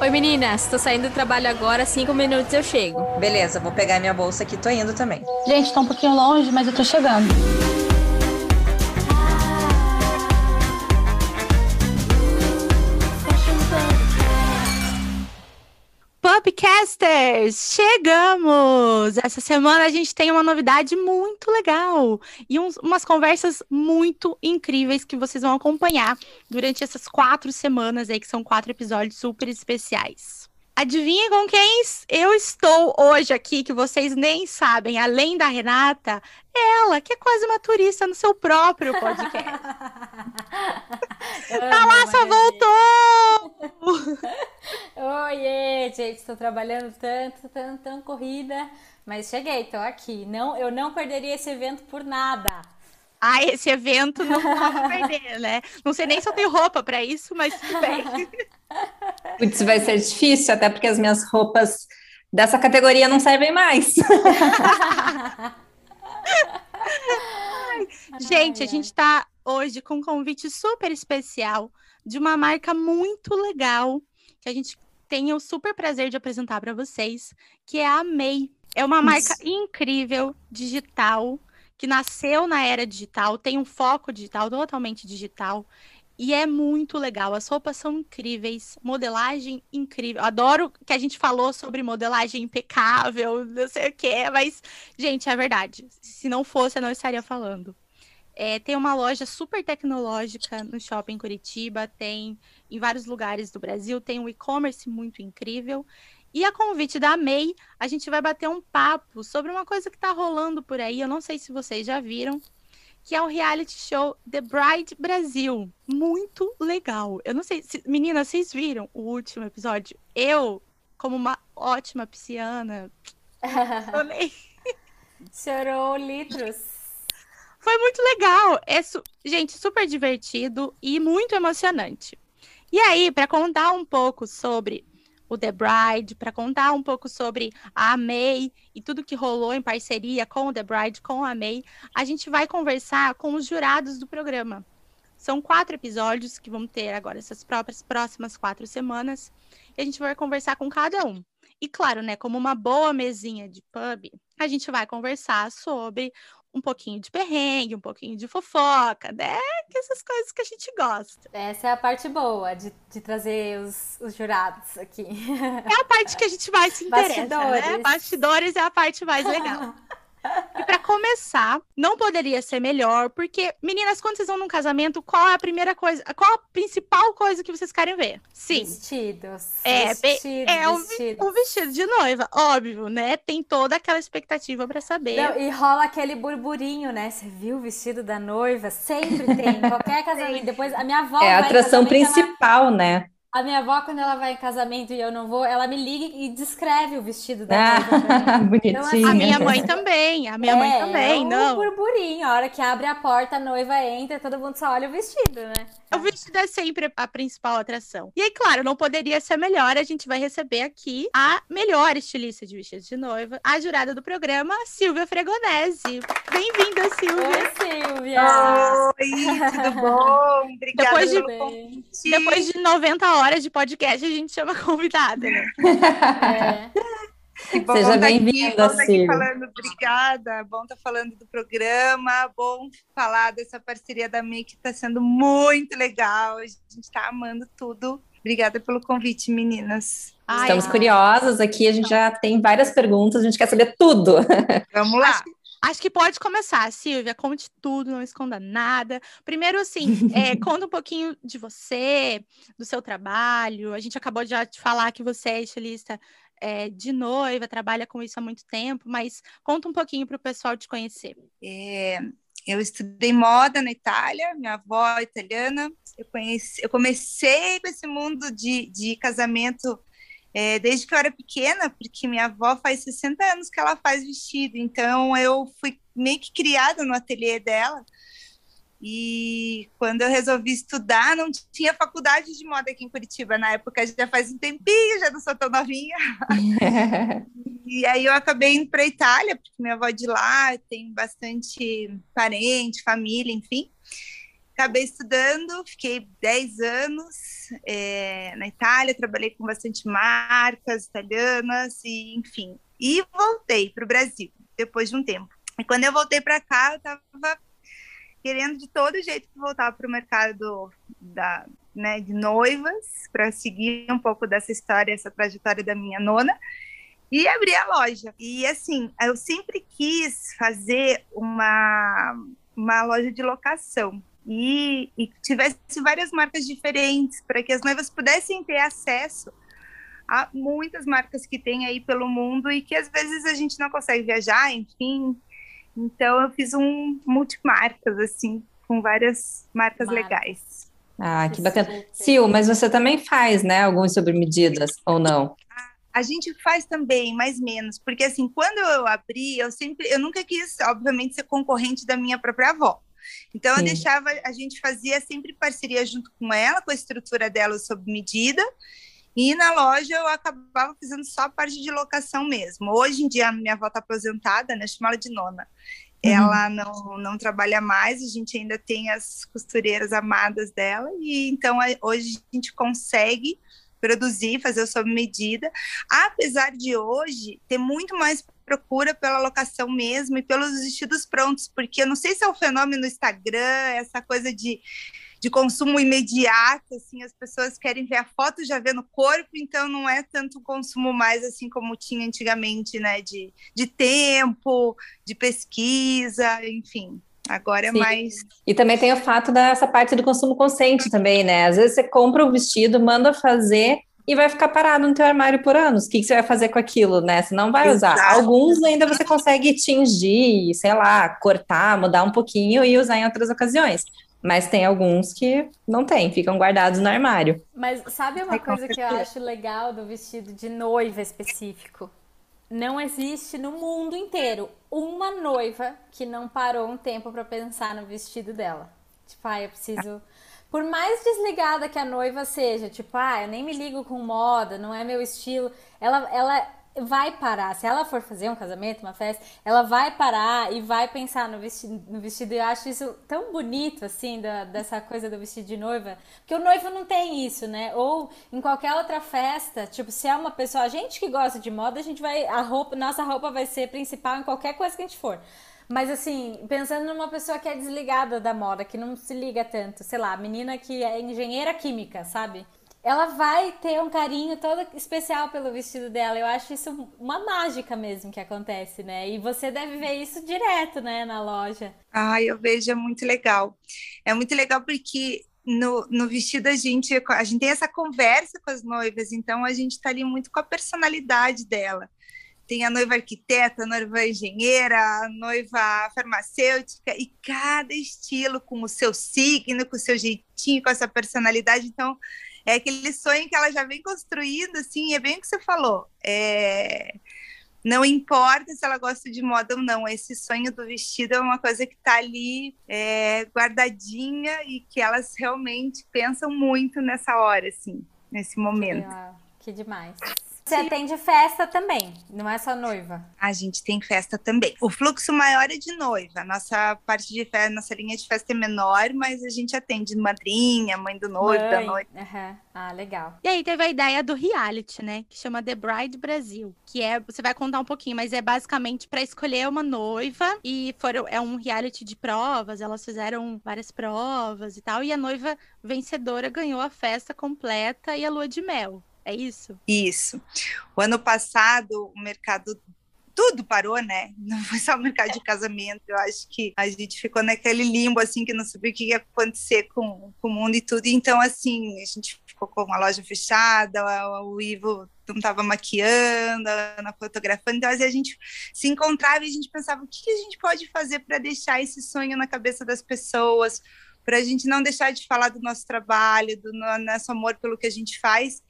Oi meninas, tô saindo do trabalho agora, cinco minutos eu chego. Beleza, vou pegar minha bolsa aqui, tô indo também. Gente, tá um pouquinho longe, mas eu tô chegando. Pubcasters, chegamos! Essa semana a gente tem uma novidade muito legal e uns, umas conversas muito incríveis que vocês vão acompanhar durante essas quatro semanas aí, que são quatro episódios super especiais. Adivinha com quem eu estou hoje aqui, que vocês nem sabem, além da Renata? Ela, que é quase uma turista no seu próprio podcast. a Laça voltou! Oiê, gente, estou trabalhando tanto, tão, tão corrida, mas cheguei, estou aqui. Não, eu não perderia esse evento por nada. Ah, esse evento não pode perder, né? Não sei nem se eu tenho roupa para isso, mas tudo bem. Putz, vai ser difícil, até porque as minhas roupas dessa categoria não servem mais. gente, a gente está hoje com um convite super especial de uma marca muito legal que a gente tem o super prazer de apresentar para vocês, que é a MEI. É uma marca Isso. incrível, digital, que nasceu na era digital, tem um foco digital, totalmente digital. E é muito legal. As roupas são incríveis, modelagem incrível. Adoro que a gente falou sobre modelagem impecável, não sei o quê, mas, gente, é verdade. Se não fosse, eu não estaria falando. É, tem uma loja super tecnológica no shopping Curitiba, tem em vários lugares do Brasil, tem um e-commerce muito incrível. E a convite da MEI, a gente vai bater um papo sobre uma coisa que está rolando por aí, eu não sei se vocês já viram, que é o reality show The Bride Brasil. Muito legal. Eu não sei, se, meninas, vocês viram o último episódio? Eu, como uma ótima pisciana, Chorou litros. Foi muito legal. É, su... gente, super divertido e muito emocionante. E aí, para contar um pouco sobre o The Bride, para contar um pouco sobre a May e tudo que rolou em parceria com o The Bride, com a May, a gente vai conversar com os jurados do programa. São quatro episódios que vão ter agora essas próprias próximas quatro semanas. E a gente vai conversar com cada um. E claro, né, como uma boa mesinha de pub, a gente vai conversar sobre um pouquinho de perrengue, um pouquinho de fofoca, né? Que essas coisas que a gente gosta. Essa é a parte boa de, de trazer os, os jurados aqui. É a parte que a gente mais se interessa, né? Bastidores. né? Bastidores é a parte mais legal. E para começar, não poderia ser melhor, porque, meninas, quando vocês vão num casamento, qual é a primeira coisa, qual a principal coisa que vocês querem ver? Sim. Vestidos. É, vestidos, é vestidos. Um, vestido de noiva, óbvio, né? Tem toda aquela expectativa para saber. Não, e rola aquele burburinho, né? Você viu o vestido da noiva? Sempre tem, qualquer casamento. Depois, a minha avó. É a atração principal, ela... né? A minha avó, quando ela vai em casamento e eu não vou, ela me liga e descreve o vestido da ah, Bonitinha. Então, assim, a minha mãe também, a minha é, mãe também, é um não. burburinho, a hora que abre a porta, a noiva entra, todo mundo só olha o vestido, né? O vestido é sempre a principal atração. E aí, claro, não poderia ser melhor, a gente vai receber aqui a melhor estilista de vestidos de noiva, a jurada do programa, Silvia Fregonese. Bem-vinda, Silvia. Oi, Silvia. Oi, tudo bom? Obrigada depois de. Depois de 90 horas horas de podcast, a gente chama convidada, né? É. Bom, Seja bem-vinda, falando, obrigada. Bom estar tá falando do programa, bom falar dessa parceria da MEI que está sendo muito legal. A gente está amando tudo. Obrigada pelo convite, meninas. Ai, Estamos ai. curiosas aqui, a gente já tem várias perguntas, a gente quer saber tudo. Vamos lá. Acho, que pode começar, Silvia. Conte tudo, não esconda nada. Primeiro, assim, é, conta um pouquinho de você, do seu trabalho. A gente acabou de já de falar que você é estilista é, de noiva, trabalha com isso há muito tempo, mas conta um pouquinho para o pessoal te conhecer. É, eu estudei moda na Itália, minha avó é italiana. Eu, conheci, eu comecei com esse mundo de, de casamento é, desde que eu era pequena, porque minha avó faz 60 anos que ela faz vestido, então eu fui meio que criada no ateliê dela. E quando eu resolvi estudar, não tinha faculdade de moda aqui em Curitiba na época, já faz um tempinho, já não sou tão novinha. e aí eu acabei indo para a Itália, porque minha avó é de lá, tem bastante parente, família, enfim acabei estudando, fiquei 10 anos é, na Itália, trabalhei com bastante marcas italianas, e enfim. E voltei para o Brasil depois de um tempo. E quando eu voltei para cá, eu estava querendo de todo jeito voltar para o mercado da, né, de noivas, para seguir um pouco dessa história, essa trajetória da minha nona, e abri a loja. E assim, eu sempre quis fazer uma, uma loja de locação. E, e tivesse várias marcas diferentes para que as noivas pudessem ter acesso a muitas marcas que tem aí pelo mundo e que às vezes a gente não consegue viajar, enfim, então eu fiz um multimarcas, assim, com várias marcas legais. Ah, que bacana. Sil, mas você também faz, né, alguns sobre medidas, ou não? A gente faz também, mais menos, porque assim, quando eu abri, eu sempre, eu nunca quis, obviamente, ser concorrente da minha própria avó. Então Sim. eu deixava, a gente fazia sempre parceria junto com ela, com a estrutura dela sob medida, e na loja eu acabava fazendo só a parte de locação mesmo. Hoje em dia, minha avó está aposentada, né? Chama ela de nona. Uhum. Ela não, não trabalha mais, a gente ainda tem as costureiras amadas dela, e então hoje a gente consegue produzir, fazer sob medida, apesar de hoje ter muito mais procura pela locação mesmo e pelos vestidos prontos, porque eu não sei se é o fenômeno no Instagram, essa coisa de de consumo imediato, assim, as pessoas querem ver a foto já vê no corpo, então não é tanto consumo mais assim como tinha antigamente, né, de, de tempo, de pesquisa, enfim. Agora é Sim. mais. E também tem o fato dessa parte do consumo consciente também, né? Às vezes você compra o vestido, manda fazer e vai ficar parado no teu armário por anos. O que, que você vai fazer com aquilo, né? Você não vai Exato. usar. Alguns ainda você consegue tingir, sei lá, cortar, mudar um pouquinho e usar em outras ocasiões. Mas tem alguns que não tem, ficam guardados no armário. Mas sabe uma coisa que eu acho legal do vestido de noiva específico? Não existe no mundo inteiro uma noiva que não parou um tempo para pensar no vestido dela. Tipo, ah, eu preciso. Por mais desligada que a noiva seja, tipo, ah, eu nem me ligo com moda, não é meu estilo. Ela, ela vai parar. Se ela for fazer um casamento, uma festa, ela vai parar e vai pensar no vestido. No vestido. Eu acho isso tão bonito, assim, da, dessa coisa do vestido de noiva. Porque o noivo não tem isso, né? Ou em qualquer outra festa, tipo, se é uma pessoa, a gente que gosta de moda, a gente vai. A roupa, nossa roupa vai ser principal em qualquer coisa que a gente for. Mas assim, pensando numa pessoa que é desligada da moda, que não se liga tanto, sei lá, menina que é engenheira química, sabe? ela vai ter um carinho todo especial pelo vestido dela. Eu acho isso uma mágica mesmo que acontece, né? E você deve ver isso direto, né, na loja. Ah, eu vejo, é muito legal. É muito legal porque no, no vestido a gente, a gente tem essa conversa com as noivas, então a gente está ali muito com a personalidade dela. Tem a noiva arquiteta, a noiva engenheira, a noiva farmacêutica, e cada estilo com o seu signo, com o seu jeitinho, com essa personalidade. Então, é aquele sonho que ela já vem construindo, assim, é bem o que você falou. É... Não importa se ela gosta de moda ou não, esse sonho do vestido é uma coisa que está ali é, guardadinha e que elas realmente pensam muito nessa hora, assim, nesse momento. Que demais. Você atende festa também, não é só noiva? A gente tem festa também. O fluxo maior é de noiva. Nossa parte de festa, nossa linha de festa é menor, mas a gente atende madrinha, mãe do noivo, mãe. da noiva. Uhum. Ah, legal. E aí teve a ideia do reality, né? Que chama The Bride Brasil. Que é, você vai contar um pouquinho, mas é basicamente para escolher uma noiva. E foram, é um reality de provas. Elas fizeram várias provas e tal. E a noiva vencedora ganhou a festa completa e a lua de mel. É isso? Isso. O ano passado, o mercado tudo parou, né? Não foi só o mercado de casamento. Eu acho que a gente ficou naquele limbo, assim, que não sabia o que ia acontecer com, com o mundo e tudo. Então, assim, a gente ficou com a loja fechada, o Ivo não estava maquiando, na fotografando. Então, assim, a gente se encontrava e a gente pensava o que a gente pode fazer para deixar esse sonho na cabeça das pessoas, para a gente não deixar de falar do nosso trabalho, do nosso amor pelo que a gente faz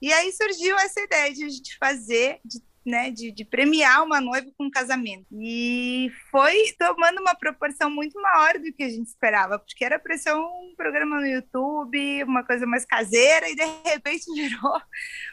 e aí surgiu essa ideia de a gente fazer, de, né, de, de premiar uma noiva com um casamento. E foi tomando uma proporção muito maior do que a gente esperava, porque era para ser um programa no YouTube, uma coisa mais caseira, e de repente virou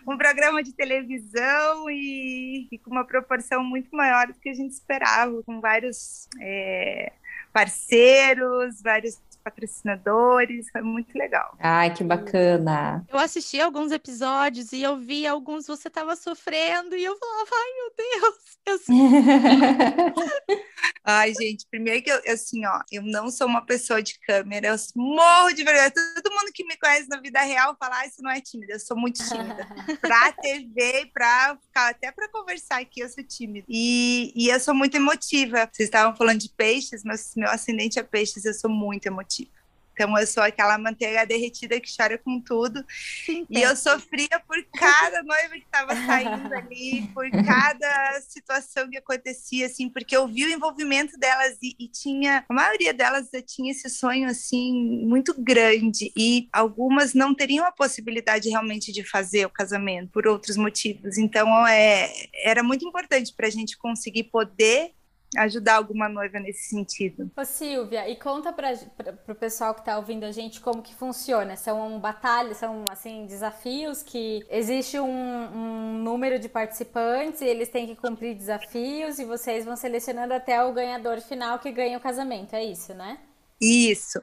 um programa de televisão e, e com uma proporção muito maior do que a gente esperava, com vários é, parceiros, vários patrocinadores, foi muito legal. Ai, que bacana. Eu assisti alguns episódios e eu vi alguns você tava sofrendo e eu falava, ai meu Deus, eu Ai, gente, primeiro que eu, assim, ó, eu não sou uma pessoa de câmera, eu morro de vergonha. Todo mundo que me conhece na vida real fala, ah, isso não é tímida, eu sou muito tímida. pra TV, pra ficar, até pra conversar aqui, eu sou tímida. E, e eu sou muito emotiva. Vocês estavam falando de peixes, mas meu ascendente é peixes, eu sou muito emotiva. Então eu sou aquela manteiga derretida que chora com tudo. Sim, e eu sofria por cada noiva que estava saindo ali, por cada situação que acontecia, assim, porque eu vi o envolvimento delas e, e tinha, a maioria delas tinha esse sonho assim muito grande e algumas não teriam a possibilidade realmente de fazer o casamento por outros motivos. Então é, era muito importante para a gente conseguir poder ajudar alguma noiva nesse sentido. Ô Silvia, e conta para o pessoal que está ouvindo a gente como que funciona. São batalhas, são assim desafios que existe um, um, número de participantes e eles têm que cumprir desafios e vocês vão selecionando até o ganhador final que ganha o casamento. É isso, né? Isso.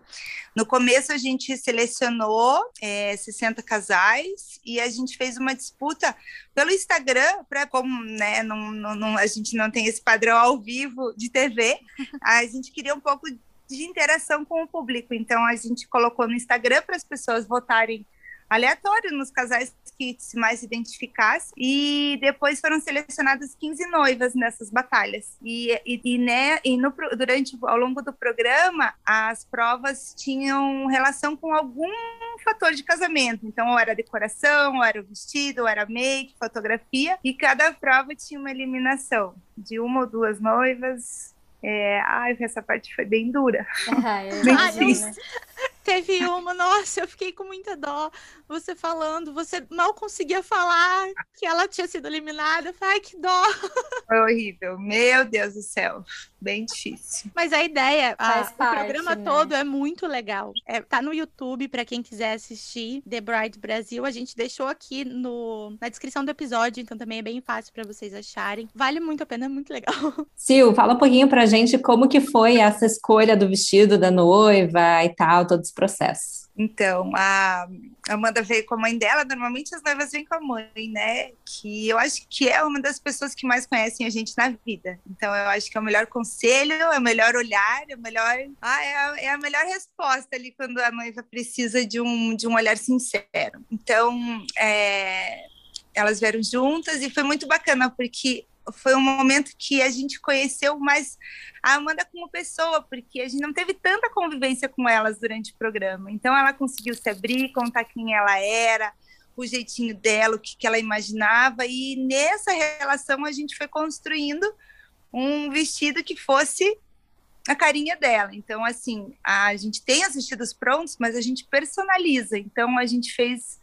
No começo a gente selecionou é, 60 casais e a gente fez uma disputa pelo Instagram, para como né, não, não, a gente não tem esse padrão ao vivo de TV, a gente queria um pouco de interação com o público. Então a gente colocou no Instagram para as pessoas votarem aleatório nos casais que se mais identificassem. E depois foram selecionadas 15 noivas nessas batalhas. E, e, e, né, e no, durante, ao longo do programa, as provas tinham relação com algum fator de casamento. Então, ou era decoração, ou era o vestido, ou era make, fotografia. E cada prova tinha uma eliminação de uma ou duas noivas. É, ai, essa parte foi bem dura. Ah, bem difícil. Teve uma, nossa, eu fiquei com muita dó. Você falando, você mal conseguia falar que ela tinha sido eliminada. Eu falei, ai, que dó. Foi horrível. Meu Deus do céu. Bem difícil. Mas a ideia, a, parte, o programa né? todo é muito legal. É, tá no YouTube para quem quiser assistir The Bride Brasil. A gente deixou aqui no, na descrição do episódio, então também é bem fácil para vocês acharem. Vale muito a pena, é muito legal. Sil, fala um pouquinho pra gente como que foi essa escolha do vestido da noiva e tal, todos processo. Então, a Amanda veio com a mãe dela. Normalmente as noivas vêm com a mãe, né? Que eu acho que é uma das pessoas que mais conhecem a gente na vida. Então, eu acho que é o melhor conselho, é o melhor olhar, é o melhor. Ah, é a, é a melhor resposta ali quando a noiva precisa de um, de um olhar sincero. Então, é, elas vieram juntas e foi muito bacana, porque foi um momento que a gente conheceu mais a Amanda como pessoa, porque a gente não teve tanta convivência com elas durante o programa. Então ela conseguiu se abrir, contar quem ela era, o jeitinho dela, o que, que ela imaginava, e nessa relação a gente foi construindo um vestido que fosse a carinha dela. Então, assim, a gente tem os vestidos prontos, mas a gente personaliza. Então, a gente fez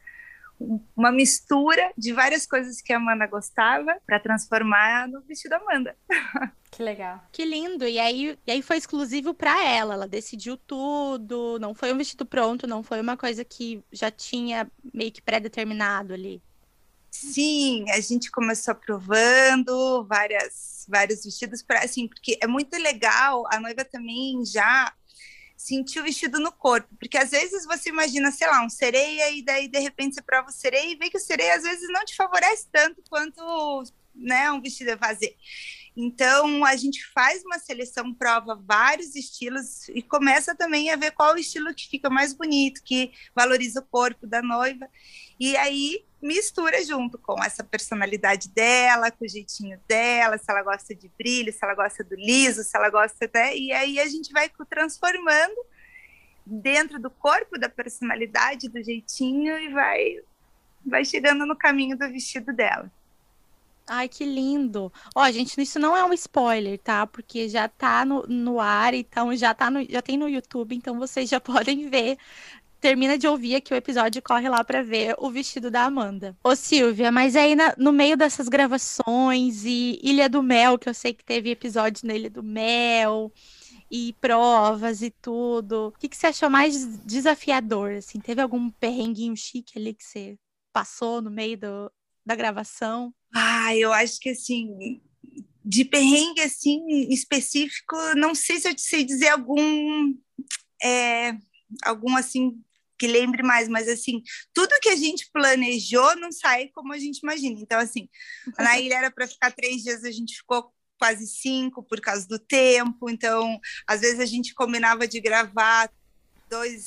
uma mistura de várias coisas que a Amanda gostava para transformar no vestido Amanda. Que legal. Que lindo. E aí, e aí foi exclusivo para ela. Ela decidiu tudo. Não foi um vestido pronto, não foi uma coisa que já tinha meio que pré-determinado ali. Sim, a gente começou provando várias, vários vestidos para assim, porque é muito legal. A noiva também já sentir o vestido no corpo, porque às vezes você imagina, sei lá, um sereia e daí de repente você prova o sereia e vê que o sereia às vezes não te favorece tanto quanto, né, um vestido a fazer. Então a gente faz uma seleção, prova vários estilos e começa também a ver qual estilo que fica mais bonito, que valoriza o corpo da noiva. E aí mistura junto com essa personalidade dela, com o jeitinho dela, se ela gosta de brilho, se ela gosta do liso, se ela gosta até. E aí a gente vai transformando dentro do corpo, da personalidade, do jeitinho e vai, vai chegando no caminho do vestido dela. Ai, que lindo. Ó, gente, isso não é um spoiler, tá? Porque já tá no, no ar, então já tá no, já tem no YouTube, então vocês já podem ver termina de ouvir aqui o episódio e corre lá para ver o vestido da Amanda. Ô Silvia, mas aí na, no meio dessas gravações e Ilha do Mel, que eu sei que teve episódios na Ilha do Mel e provas e tudo. O que, que você achou mais desafiador? Assim, teve algum perrenguinho chique ali que você passou no meio do, da gravação? Ah, eu acho que assim, de perrengue assim específico, não sei se eu sei dizer algum é, algum assim que lembre mais, mas assim, tudo que a gente planejou não sai como a gente imagina. Então, assim, na ilha era para ficar três dias, a gente ficou quase cinco por causa do tempo. Então, às vezes a gente combinava de gravar dois,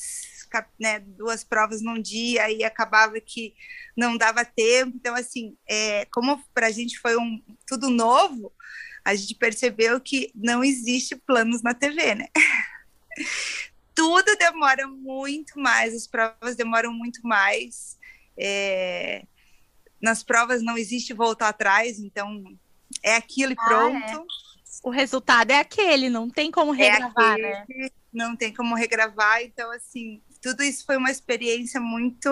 né, duas provas num dia e acabava que não dava tempo. Então, assim, é, como para a gente foi um tudo novo, a gente percebeu que não existe planos na TV, né? tudo demora muito mais, as provas demoram muito mais. É, nas provas não existe voltar atrás, então é aquilo e pronto. Ah, é. O resultado é aquele, não tem como é regravar, é aquele, né? Não tem como regravar, então assim, tudo isso foi uma experiência muito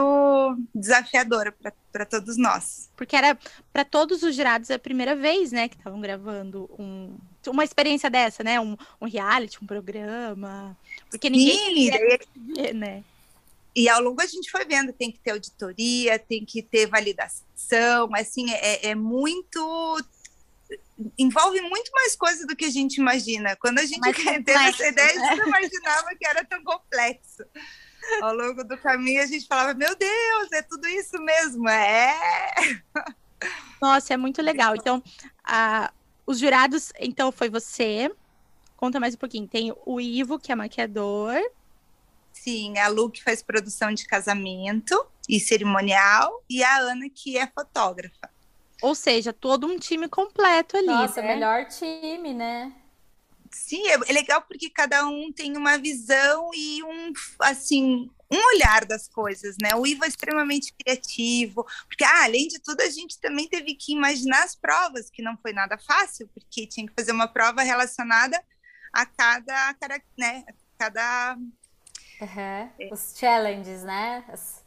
desafiadora para todos nós. Porque era para todos os jurados a primeira vez, né, que estavam gravando um, uma experiência dessa, né, um, um reality, um programa. Porque ninguém Sim, queria ver, né? E ao longo a gente foi vendo, tem que ter auditoria, tem que ter validação, assim, é, é muito envolve muito mais coisa do que a gente imagina. Quando a gente teve essa ideia, a gente não imaginava que era tão complexo ao longo do caminho a gente falava, meu Deus, é tudo isso mesmo, é. Nossa, é muito legal. Então, a, os jurados, então foi você. Conta mais um pouquinho. Tem o Ivo, que é maquiador. Sim, a Lu, que faz produção de casamento e cerimonial, e a Ana, que é fotógrafa. Ou seja, todo um time completo ali. Nossa, né? melhor time, né? Sim, é, é legal porque cada um tem uma visão e um, assim, um olhar das coisas, né? O Ivo é extremamente criativo, porque ah, além de tudo a gente também teve que imaginar as provas, que não foi nada fácil, porque tinha que fazer uma prova relacionada a cada, né, cada uhum. é. os challenges, né? As...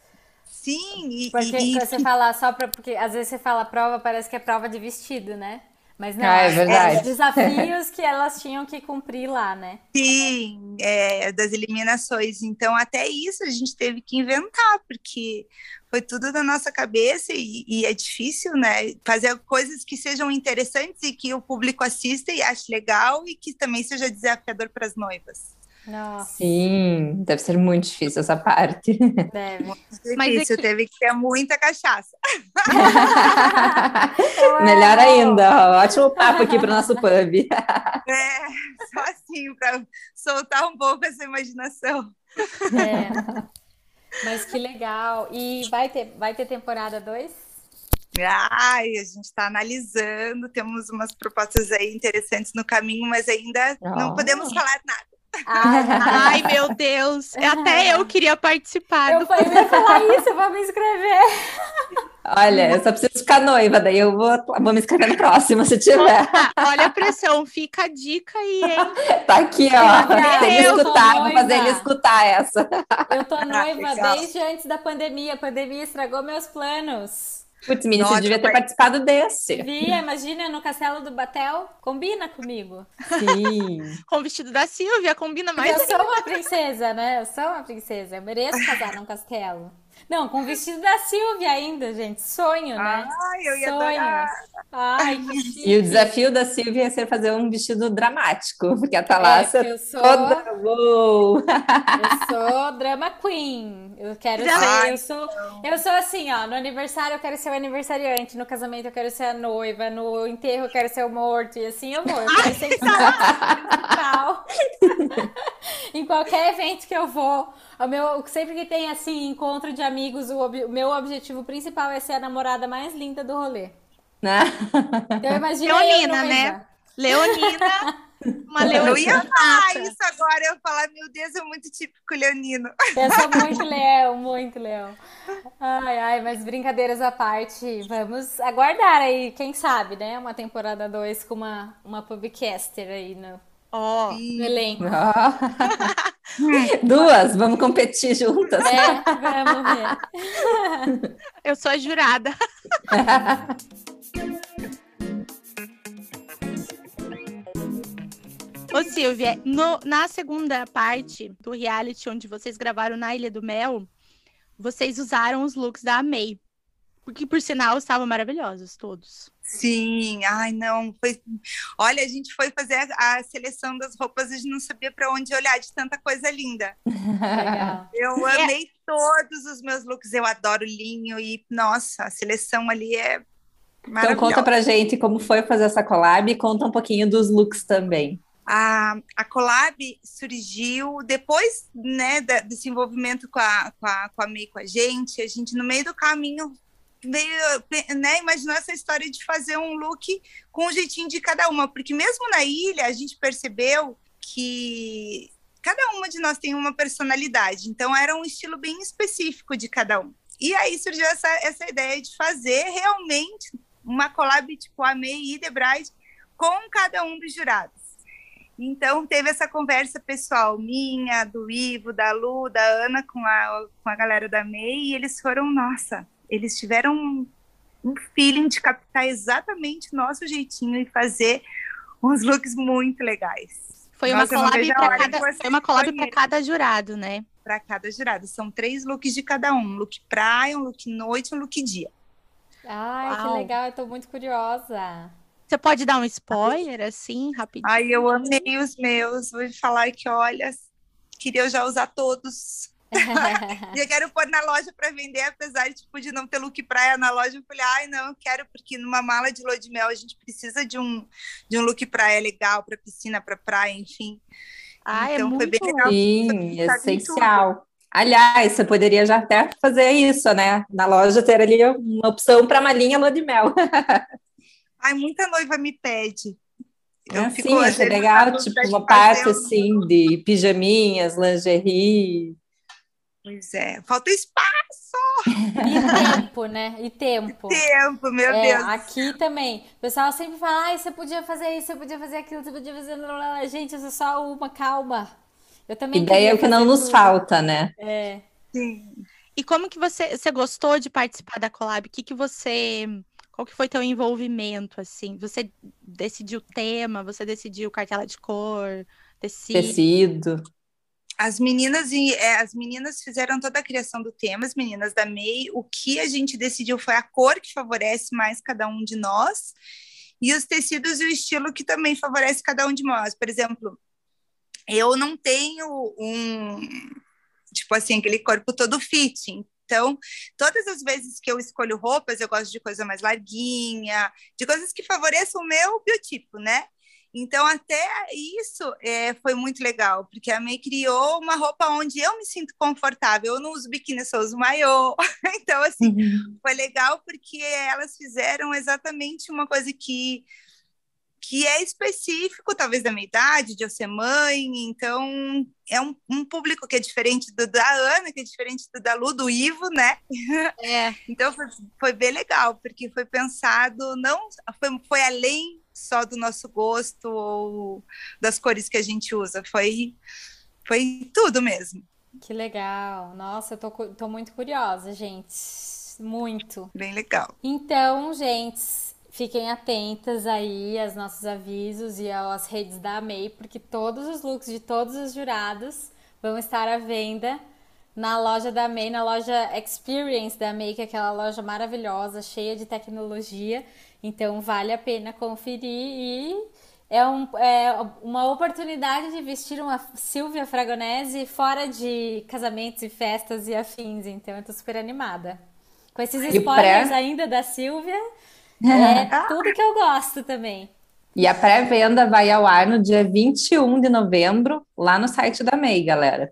Sim, e, porque e, você fala só para porque às vezes você fala prova parece que é prova de vestido, né? Mas não, ah, é verdade. os desafios que elas tinham que cumprir lá, né? Sim, é, das eliminações. Então, até isso a gente teve que inventar, porque foi tudo da nossa cabeça e, e, é difícil, né? Fazer coisas que sejam interessantes e que o público assista e ache legal e que também seja desafiador para as noivas. Nossa. Sim, deve ser muito difícil essa parte. Deve. Muito difícil, Mas é que... teve que ter muita cachaça. Melhor ainda, ótimo papo aqui para o nosso pub. É, só assim, para soltar um pouco essa imaginação. É. Mas que legal. E vai ter, vai ter temporada 2? Ai, a gente está analisando, temos umas propostas aí interessantes no caminho, mas ainda oh. não podemos falar nada. Ai, meu Deus. Até eu queria participar. Eu, do... ia falar isso, eu vou me inscrever. Olha, eu só preciso ficar noiva, daí eu vou, vou me inscrever no próximo, se tiver. olha a pressão, fica a dica aí, hein? Tá aqui, ó. Tem que escutar, vou fazer ele escutar essa. Eu tô noiva desde antes da pandemia. A pandemia estragou meus planos. Putz, menina, você devia ter participado desse. Via, imagina, no Castelo do Batel. Combina comigo. Sim. Com o vestido da Silvia, combina mais. Eu sou uma princesa, né? Eu sou uma princesa. Eu mereço casar num castelo. Não, com o vestido da Silvia ainda, gente. Sonho, né? Ai, eu ia Sonho. Ai, que chique. E o desafio da Silvia é ser fazer um vestido dramático, porque a Thalásia é, eu sou... toda... Uou. Eu sou drama queen. Eu quero ser... Eu sou, eu sou assim, ó. No aniversário eu quero ser o aniversariante, no casamento eu quero ser a noiva, no enterro eu quero ser o morto, e assim eu vou. Eu quero ser principal. em qualquer evento que eu vou o meu, sempre que tem assim encontro de amigos, o, ob, o meu objetivo principal é ser a namorada mais linda do rolê. Né? Eu imagino Leonina, né? Leonina. Uma leonina. Eu ia falar isso agora, eu ia falar, meu Deus, é muito típico leonino. Eu sou muito leão, muito leão. Ai, ai, mas brincadeiras à parte, vamos aguardar aí, quem sabe, né? Uma temporada 2 com uma, uma pubcaster aí no, oh. no elenco. Oh. Duas, vamos competir juntas. É, vamos ver. Eu sou a jurada. Ô Silvia, no, na segunda parte do reality, onde vocês gravaram na Ilha do Mel, vocês usaram os looks da May. Porque, por sinal, estavam maravilhosos todos. Sim, ai não, foi. Olha, a gente foi fazer a, a seleção das roupas, a gente não sabia para onde olhar de tanta coisa linda. Legal. Eu amei todos os meus looks, eu adoro linho e nossa, a seleção ali é Então maravilhosa. conta pra gente como foi fazer essa collab e conta um pouquinho dos looks também. A, a collab surgiu depois né, da- desse envolvimento com a, com, a, com a May com a gente. A gente, no meio do caminho, veio, né, imaginou essa história de fazer um look com um jeitinho de cada uma, porque mesmo na ilha a gente percebeu que cada uma de nós tem uma personalidade, então era um estilo bem específico de cada um. E aí surgiu essa, essa ideia de fazer realmente uma collab tipo a May e Bride com cada um dos jurados. Então, teve essa conversa pessoal minha, do Ivo, da Lu, da Ana, com a, com a galera da MEI, e eles foram, nossa, eles tiveram um, um feeling de captar exatamente o nosso jeitinho e fazer uns looks muito legais Foi uma Nossa, collab para cada, que vocês foi uma collab para cada jurado, né? para cada jurado. São três looks de cada um: um look praia, um look noite e um look dia. Ai, que Uau. legal, eu tô muito curiosa. Você pode dar um spoiler, assim, rapidinho? Ai, eu amei os meus. Vou falar que, olha, queria eu já usar todos. E eu quero pôr na loja para vender, apesar tipo, de não ter look praia na loja. Eu falei, ai, não, eu quero, porque numa mala de lua de mel a gente precisa de um, de um look praia legal para piscina, para praia, enfim. Ah, é então foi bem muito- legal. Sim, essencial. Aliás, você poderia já até fazer isso, né? Na loja ter ali uma opção para malinha lua de mel. Ai, muita noiva me pede. Eu Ah, fico, Sim, vezes, legal, tipo, uma parte assim de pijaminhas, lingerie. Pois é, falta espaço, E tempo, né? E tempo. tempo, meu É, Deus. aqui também. O pessoal sempre fala, ai, você podia fazer isso, você podia fazer aquilo, você podia fazer... blá, blá, blá." Gente, isso é só uma, calma. Eu também Ideia é que não fazer nos tudo. falta, né? É. Sim. E como que você, você gostou de participar da collab? O que que você, qual que foi teu envolvimento, assim? Você decidiu o tema, você decidiu cartela de cor, tecido? Tecido. As meninas e é, as meninas fizeram toda a criação do tema, as meninas da MEI. O que a gente decidiu foi a cor que favorece mais cada um de nós e os tecidos e o estilo que também favorece cada um de nós. Por exemplo, eu não tenho um tipo assim aquele corpo todo fit. Então, todas as vezes que eu escolho roupas, eu gosto de coisa mais larguinha, de coisas que favoreçam o meu biotipo, né? Então, até isso é, foi muito legal, porque a May criou uma roupa onde eu me sinto confortável. Eu não uso biquíni, eu só uso maiô. Então, assim, foi legal porque elas fizeram exatamente uma coisa que que é específico, talvez da minha idade, de eu ser mãe, então é um, um público que é diferente do da Ana, que é diferente do da Lu, do Ivo, né? É, Então foi, foi bem legal, porque foi pensado, não foi, foi além só do nosso gosto ou das cores que a gente usa, foi, foi tudo mesmo, Que legal. Nossa, eu tô, tô muito curiosa, gente. Muito. bem legal. Então, gente, fiquem atentas aí aos nossos avisos e às redes da MEI, porque todos os looks de todos os jurados vão estar à venda na loja da MEI, na loja Experience da MEI, que é aquela loja maravilhosa, cheia de tecnologia. Então, vale a pena conferir e é, um, é uma oportunidade de vestir uma Silvia Fragonese fora de casamentos e festas e afins. Então, eu tô super animada. Com esses spoilers pré? ainda da Silvia, é tudo que eu gosto também. E a pré-venda vai ao ar no dia 21 de novembro, lá no site da MEI, galera.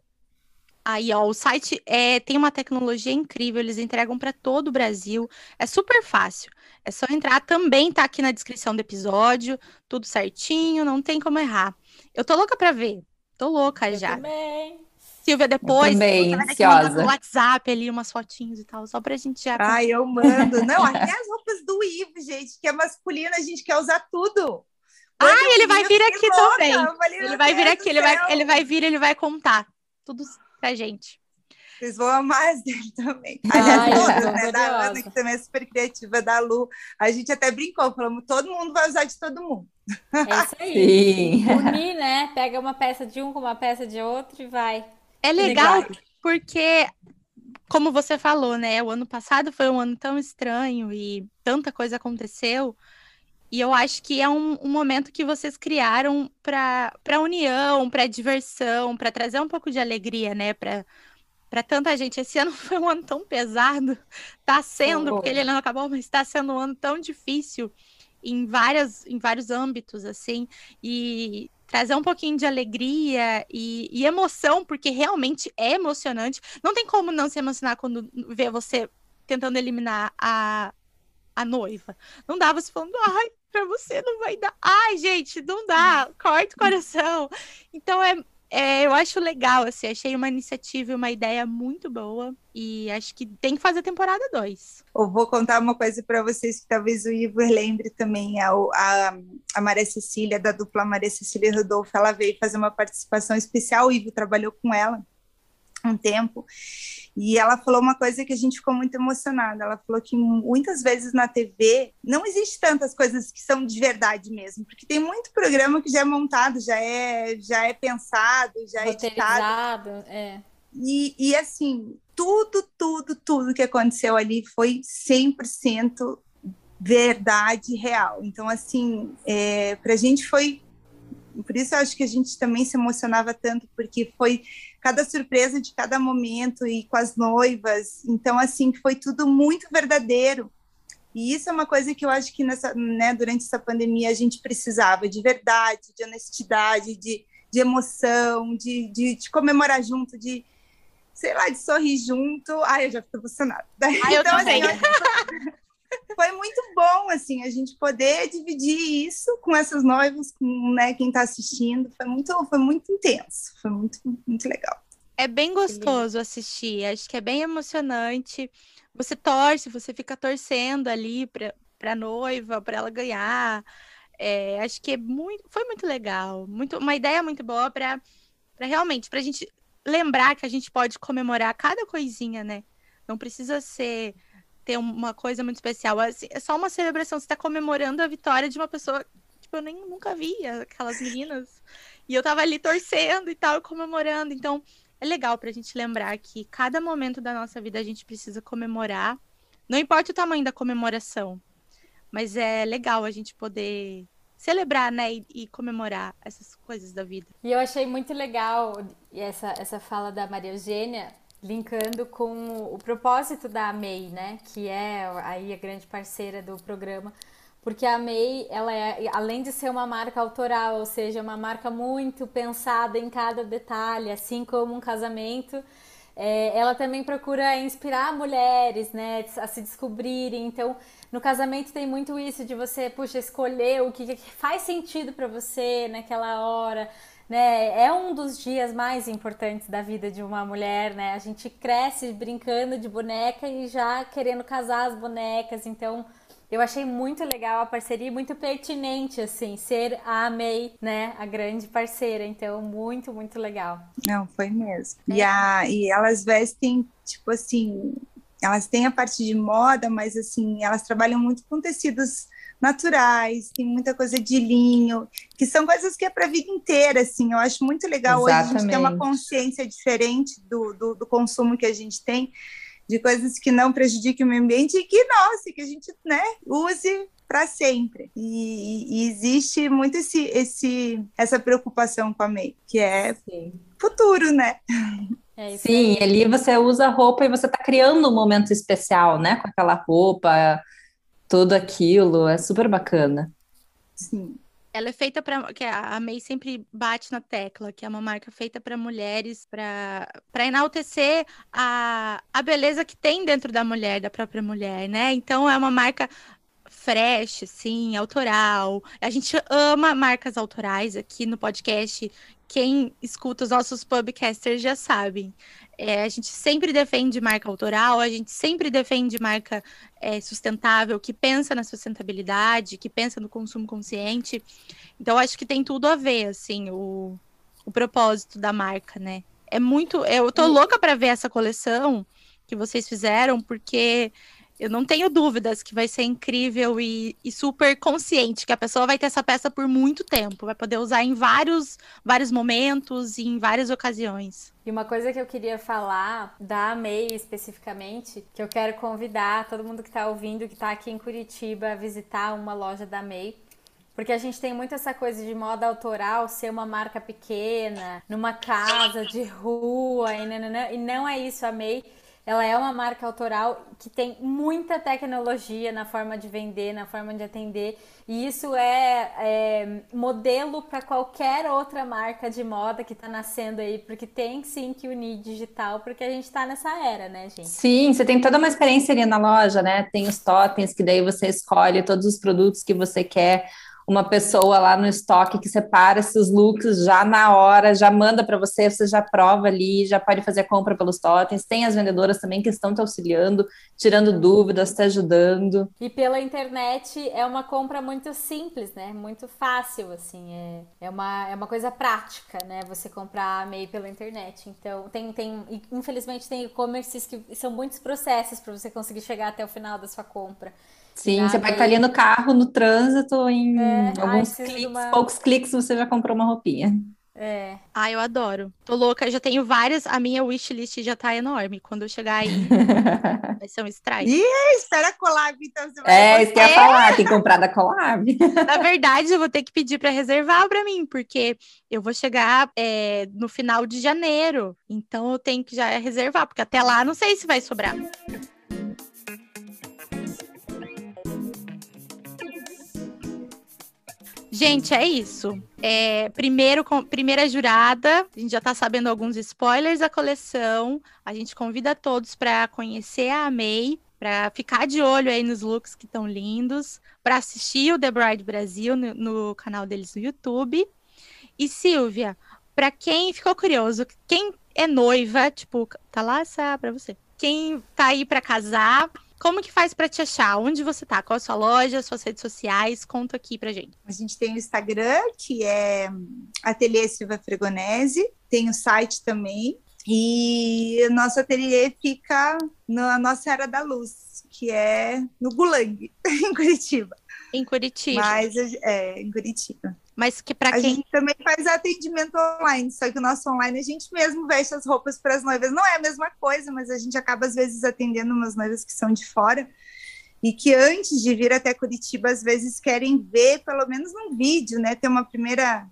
Aí, ó, o site é, tem uma tecnologia incrível, eles entregam para todo o Brasil. É super fácil. É só entrar, também tá aqui na descrição do episódio, tudo certinho, não tem como errar. Eu tô louca para ver. Tô louca Eu já. também. Silvia, depois também, você vai no WhatsApp ali umas fotinhos e tal, só pra gente já. Ai, eu mando. Não, até as roupas do Ivo, gente, que é masculina, a gente quer usar tudo. Quando eu ele vai eu vir aqui louca. também. Eu falei, Ele vai vir aqui, ele vai, ele vai vir, ele vai contar tudo pra gente. Vocês vão amar as dele também. Ai, Aliás, eu todas, né? Da. Ana, que também é super criativa, da Lu. A gente até brincou, falamos, todo mundo vai usar de todo mundo. É isso aí. Sim. Unir, né? Pega uma peça de um com uma peça de outro e vai. É legal Legal. porque como você falou, né? O ano passado foi um ano tão estranho e tanta coisa aconteceu. E eu acho que é um, um momento que vocês criaram para união, para diversão, para trazer um pouco de alegria, né? Para para tanta gente. Esse ano foi um ano tão pesado, tá sendo, oh. porque ele não acabou, mas está sendo um ano tão difícil em, várias, em vários âmbitos, assim, e trazer um pouquinho de alegria e, e, emoção, porque realmente é emocionante. Não tem como não se emocionar quando vê você tentando eliminar a, a noiva. Não dá você falando, ai, pra você não vai dar. Ai, gente, não dá, corta o coração. Então é, é, eu acho legal, assim, achei uma iniciativa e uma ideia muito boa. E acho que tem que fazer temporada 2. Eu vou contar uma coisa para vocês que talvez o Ivo lembre também. A, a, a Maria Cecília, da dupla Maria Cecília Rodolfo, ela veio fazer uma participação especial. O Ivo trabalhou com ela um tempo. E ela falou uma coisa que a gente ficou muito emocionada. Ela falou que muitas vezes na TV não existe tantas coisas que são de verdade mesmo, porque tem muito programa que já é montado, já é, já é pensado, já é editado. É. E, e assim, tudo, tudo, tudo que aconteceu ali foi 100% verdade real. Então, assim, é, para a gente foi. Por isso eu acho que a gente também se emocionava tanto, porque foi cada surpresa de cada momento e com as noivas. Então, assim, foi tudo muito verdadeiro. E isso é uma coisa que eu acho que nessa, né, durante essa pandemia a gente precisava de verdade, de honestidade, de, de emoção, de, de, de comemorar junto, de, sei lá, de sorrir junto. Ai, eu já fico emocionada. Ai, então, eu também. Assim, foi muito bom, assim, a gente poder dividir isso com essas noivas, com né, quem está assistindo. Foi muito, foi muito intenso, foi muito, muito legal. É bem gostoso assistir, acho que é bem emocionante. Você torce, você fica torcendo ali para a noiva, para ela ganhar. É, acho que é muito, foi muito legal, muito, uma ideia muito boa para realmente, para a gente lembrar que a gente pode comemorar cada coisinha, né? Não precisa ser ter uma coisa muito especial. Assim, é só uma celebração. Você está comemorando a vitória de uma pessoa que tipo, eu nem nunca via, aquelas meninas. E eu tava ali torcendo e tal, comemorando. Então, é legal pra gente lembrar que cada momento da nossa vida a gente precisa comemorar. Não importa o tamanho da comemoração, mas é legal a gente poder celebrar, né, e, e, comemorar essas coisas da vida. E eu achei muito legal essa, essa fala da Maria Eugênia, linkando com o propósito da May, né, que é aí a grande parceira do programa, porque a May, ela é, além de ser uma marca autoral, ou seja, uma marca muito pensada em cada detalhe, assim como um casamento, é, ela também procura inspirar mulheres, né, a se descobrirem. Então, no casamento tem muito isso de você, puxa, escolher o que, que faz sentido para você naquela hora. Né? É um dos dias mais importantes da vida de uma mulher, né? A gente cresce brincando de boneca e já querendo casar as bonecas. Então, eu achei muito legal a parceria, muito pertinente, assim, ser a May, né, a grande parceira. Então, muito, muito legal. Não, foi mesmo. É. E, a, e elas vestem, tipo assim, elas têm a parte de moda, mas assim, elas trabalham muito com tecidos naturais, tem muita coisa de linho, que são coisas que é para a vida inteira, assim. Eu acho muito legal Exatamente. hoje a gente ter uma consciência diferente do, do, do, consumo que a gente tem, de coisas que não prejudiquem o meio ambiente e que, nossa, que a gente né, use para sempre. E, e, existe muito esse, esse, essa preocupação com a MEI, que é Sim. futuro, né? É Sim, ali você usa a roupa e você está criando um momento especial, né? Com aquela roupa, tudo aquilo, é super bacana. Sim. Ela é feita para que a May sempre bate na tecla, que é uma marca feita para mulheres, para enaltecer a, a beleza que tem dentro da mulher, da própria mulher, né? Então é uma marca fresh, assim, autoral. A gente ama marcas autorais aqui no podcast. Quem escuta os nossos pubcasters já sabem. É, a gente sempre defende marca autoral, a gente sempre defende marca é, sustentável, que pensa na sustentabilidade, que pensa no consumo consciente. Então, acho que tem tudo a ver, assim, o, o propósito da marca, né? É muito. Eu tô louca para ver essa coleção que vocês fizeram, porque Eu não tenho dúvidas que vai ser incrível e, e, super consciente, que a pessoa vai ter essa peça por muito tempo, vai poder usar em vários, vários momentos e em várias ocasiões. E uma coisa que eu queria falar da MEI especificamente, que eu quero convidar todo mundo que está ouvindo, que está aqui em Curitiba, a visitar uma loja da MEI. Porque a gente tem muito essa coisa de moda autoral ser uma marca pequena, numa casa de rua, e, não é isso. A MEI ela é uma marca autoral que tem muita tecnologia na forma de vender, na forma de atender, e isso é, é modelo para qualquer outra marca de moda que está nascendo aí, porque tem sim que unir digital, porque a gente está nessa era, né, gente? Sim, você tem toda uma experiência ali na loja, né? Tem os totens que daí você escolhe todos os produtos que você quer uma pessoa lá no estoque que separa esses looks já na hora, já manda para você, você já prova ali, já pode fazer a compra pelos totens. Tem as vendedoras também que estão te auxiliando, tirando dúvidas, te ajudando. E pela internet é uma compra muito simples, né? Muito fácil, assim. É, é, uma, é uma coisa prática, né? Você comprar meio pela internet. Então, tem, tem infelizmente, tem e-commerces que são muitos processos para você conseguir chegar até o final da sua compra. Sim, você vai estar ali no carro, no trânsito, em é, alguns ai, cliques, uma... poucos cliques você já comprou uma roupinha. É. Ah, eu adoro. Tô louca, já tenho várias. A minha wishlist já tá enorme. Quando eu chegar aí, vai ser um strike. Ih, espera a collab, então. Você vai é, isso que eu ia falar, tem que comprar da collab. Na verdade, eu vou ter que pedir para reservar para mim, porque eu vou chegar é, no final de janeiro. Então eu tenho que já reservar, porque até lá não sei se vai sobrar. Gente, é isso. É, primeiro, com, primeira jurada, a gente já está sabendo alguns spoilers da coleção. A gente convida todos para conhecer a May, para ficar de olho aí nos looks que estão lindos, para assistir o The Bride Brasil no, no canal deles no YouTube. E Silvia, para quem ficou curioso, quem é noiva, tipo, tá lá essa para você. Quem tá aí para casar, como que faz para te achar? Onde você tá? Qual a sua loja, suas redes sociais? Conta aqui pra gente. A gente tem o Instagram, que é Ateliê Silva Fregonese, tem o site também. E nosso ateliê fica na Nossa Era da Luz, que é no Gulang, em Curitiba. Em Curitiba. Mas é, em Curitiba. Mas que para quem. A gente também faz atendimento online, só que o nosso online a gente mesmo veste as roupas para as noivas. Não é a mesma coisa, mas a gente acaba às vezes atendendo umas noivas que são de fora e que antes de vir até Curitiba, às vezes querem ver, pelo menos num vídeo, né? Ter uma primeira.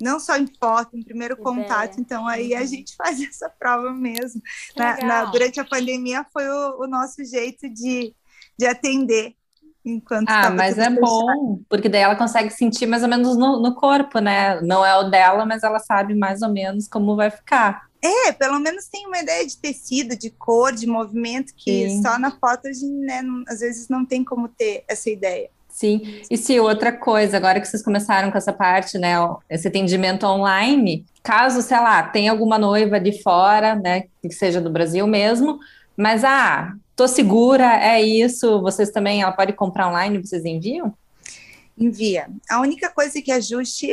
Não só em foto, um primeiro contato, então aí a uhum. gente faz essa prova mesmo. Na, na, durante a pandemia foi o, o nosso jeito de, de atender Enquanto ah, mas é fechado. bom, porque daí ela consegue sentir mais ou menos no, no corpo, né? Não é o dela, mas ela sabe mais ou menos como vai ficar. É, pelo menos tem uma ideia de tecido, de cor, de movimento, que Sim. só na foto a gente, né, às vezes não tem como ter essa ideia. Sim, e se outra coisa, agora que vocês começaram com essa parte, né, esse atendimento online, caso, sei lá, tenha alguma noiva de fora, né, que seja do Brasil mesmo, mas, ah, tô segura, é isso, vocês também, ela pode comprar online, vocês enviam? Envia. A única coisa que ajuste,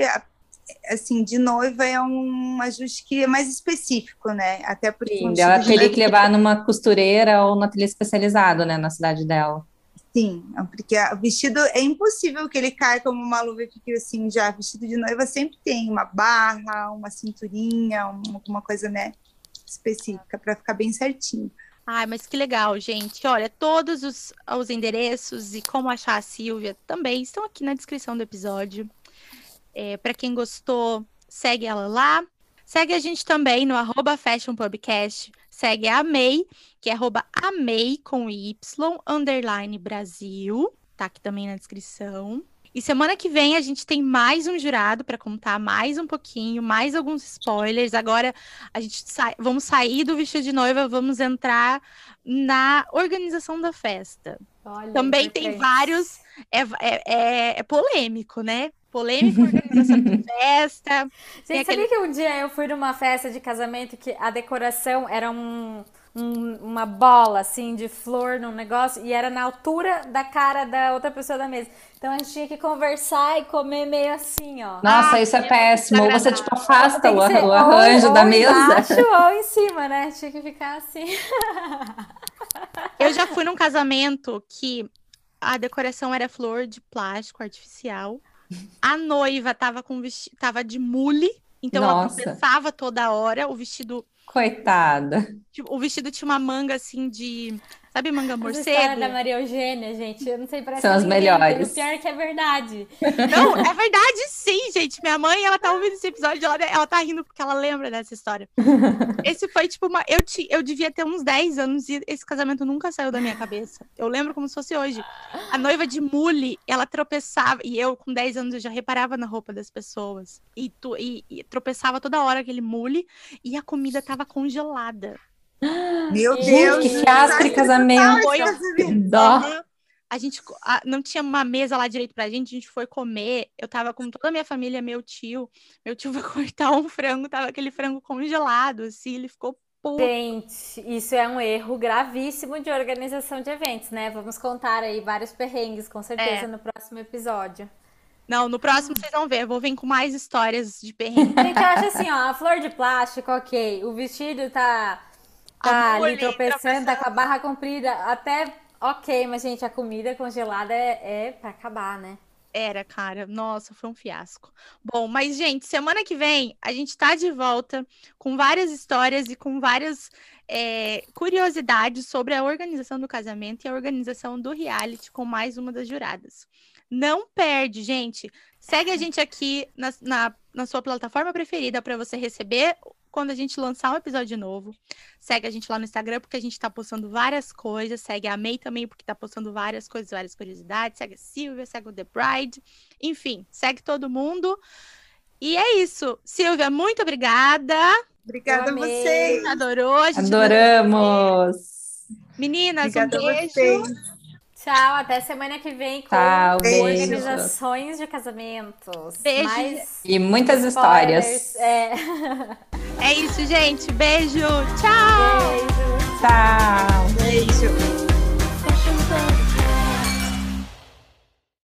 assim, de noiva é um ajuste que é mais específico, né? Até porque... Sim, ela teria que levar numa costureira ou no ateliê especializado, né, na cidade dela. Sim, porque o vestido é impossível que ele caia como uma luva e fique assim já. Vestido de noiva sempre tem uma barra, uma cinturinha, alguma coisa, né, específica para ficar bem certinho. Ai, mas que legal, gente. Olha, todos os, os endereços e como achar a Silvia também estão aqui na descrição do episódio. É, Para quem gostou, segue ela lá. Segue a gente também no arroba Fashion Podcast. Segue a May, que é arroba Amei com Y, underline Brasil. Tá aqui também na descrição. E semana que vem a gente tem mais um jurado para contar mais um pouquinho, mais alguns spoilers. Agora a gente sa vamos sair do vestido de noiva, vamos entrar na organização da festa. Olha, Também tem vários. É, é, é, é polêmico, né? polêmica organização de festa. Gente, aquele... sabia que um dia eu fui numa festa de casamento que a decoração era um, um, uma bola assim de flor num negócio e era na altura da cara da outra pessoa da mesa. Então a gente tinha que conversar e comer meio assim, ó. Nossa, ah, isso é péssimo. Ou você tipo afasta o, o, arranjo ou, da ou mesa. Embaixo ou em cima, né? Tinha que ficar assim. Eu já fui num casamento que a decoração era flor de plástico artificial. A noiva tava com vesti... tava de mule, então Nossa. ela pensava toda hora. O vestido, Coitada. tipo, o vestido tinha uma manga assim de, sabe, manga Essa morcego? da Maria Eugênia, gente, eu não sei, parece São as melhores. O pior é que é verdade. Não, é verdade, sim, gente. Minha mãe, ela tá ouvindo esse episódio, ela, ela tá rindo porque ela lembra dessa história. Esse foi, tipo, uma. Eu, ti, eu devia ter uns 10 anos e esse casamento nunca saiu da minha cabeça. Eu lembro como se fosse hoje. A noiva de mule, ela tropeçava, e eu, com 10 anos, eu já reparava na roupa das pessoas. E, tu, e, e tropeçava toda hora aquele mule, e a comida tava congelada. Meu Gente, Deus. que fiasco de casamento. Foi Que dó. A gente a- não tinha uma mesa lá direito pra gente, a gente foi comer. Eu tava com toda a minha família, meu tio. Meu tio foi cortar um frango, tava aquele frango congelado, assim, ele ficou puto. Gente, isso é um erro gravíssimo de organização de eventos, né? Vamos contar aí vários perrengues, com certeza, É. no próximo episódio. Não, no próximo vocês vão ver, eu vou vir com mais histórias de perrengue. Gente, eu acho assim, ó, a flor de plástico, ok. O vestido tá, tá ali tropeçando, tá com a barra comprida, até ok, mas, gente, a comida congelada é, é pra acabar, né? Era, cara. Nossa, foi um fiasco. Bom, mas, gente, semana que vem a gente tá de volta com várias histórias e com várias é, curiosidades sobre a organização do casamento e a organização do reality com mais uma das juradas. Não perde, gente. Segue a gente aqui na, na, na sua plataforma preferida para você receber quando a gente lançar um episódio novo. Segue a gente lá no Instagram, porque a gente tá postando várias coisas. Segue a May também, porque tá postando várias coisas, várias curiosidades. Segue a Silvia, segue o The Bride. Enfim, segue todo mundo. E é isso. Silvia, muito obrigada. Obrigada a vocês. Adorou. A gente Adoramos. Meninas, um Obrigada a beijo. Tchau, até semana que vem com Tchau, organizações de casamentos. Beijo. Mais E muitas spoilers. histórias. É. É isso, gente. Beijo. Tchau. Beijo. Tchau. Beijo.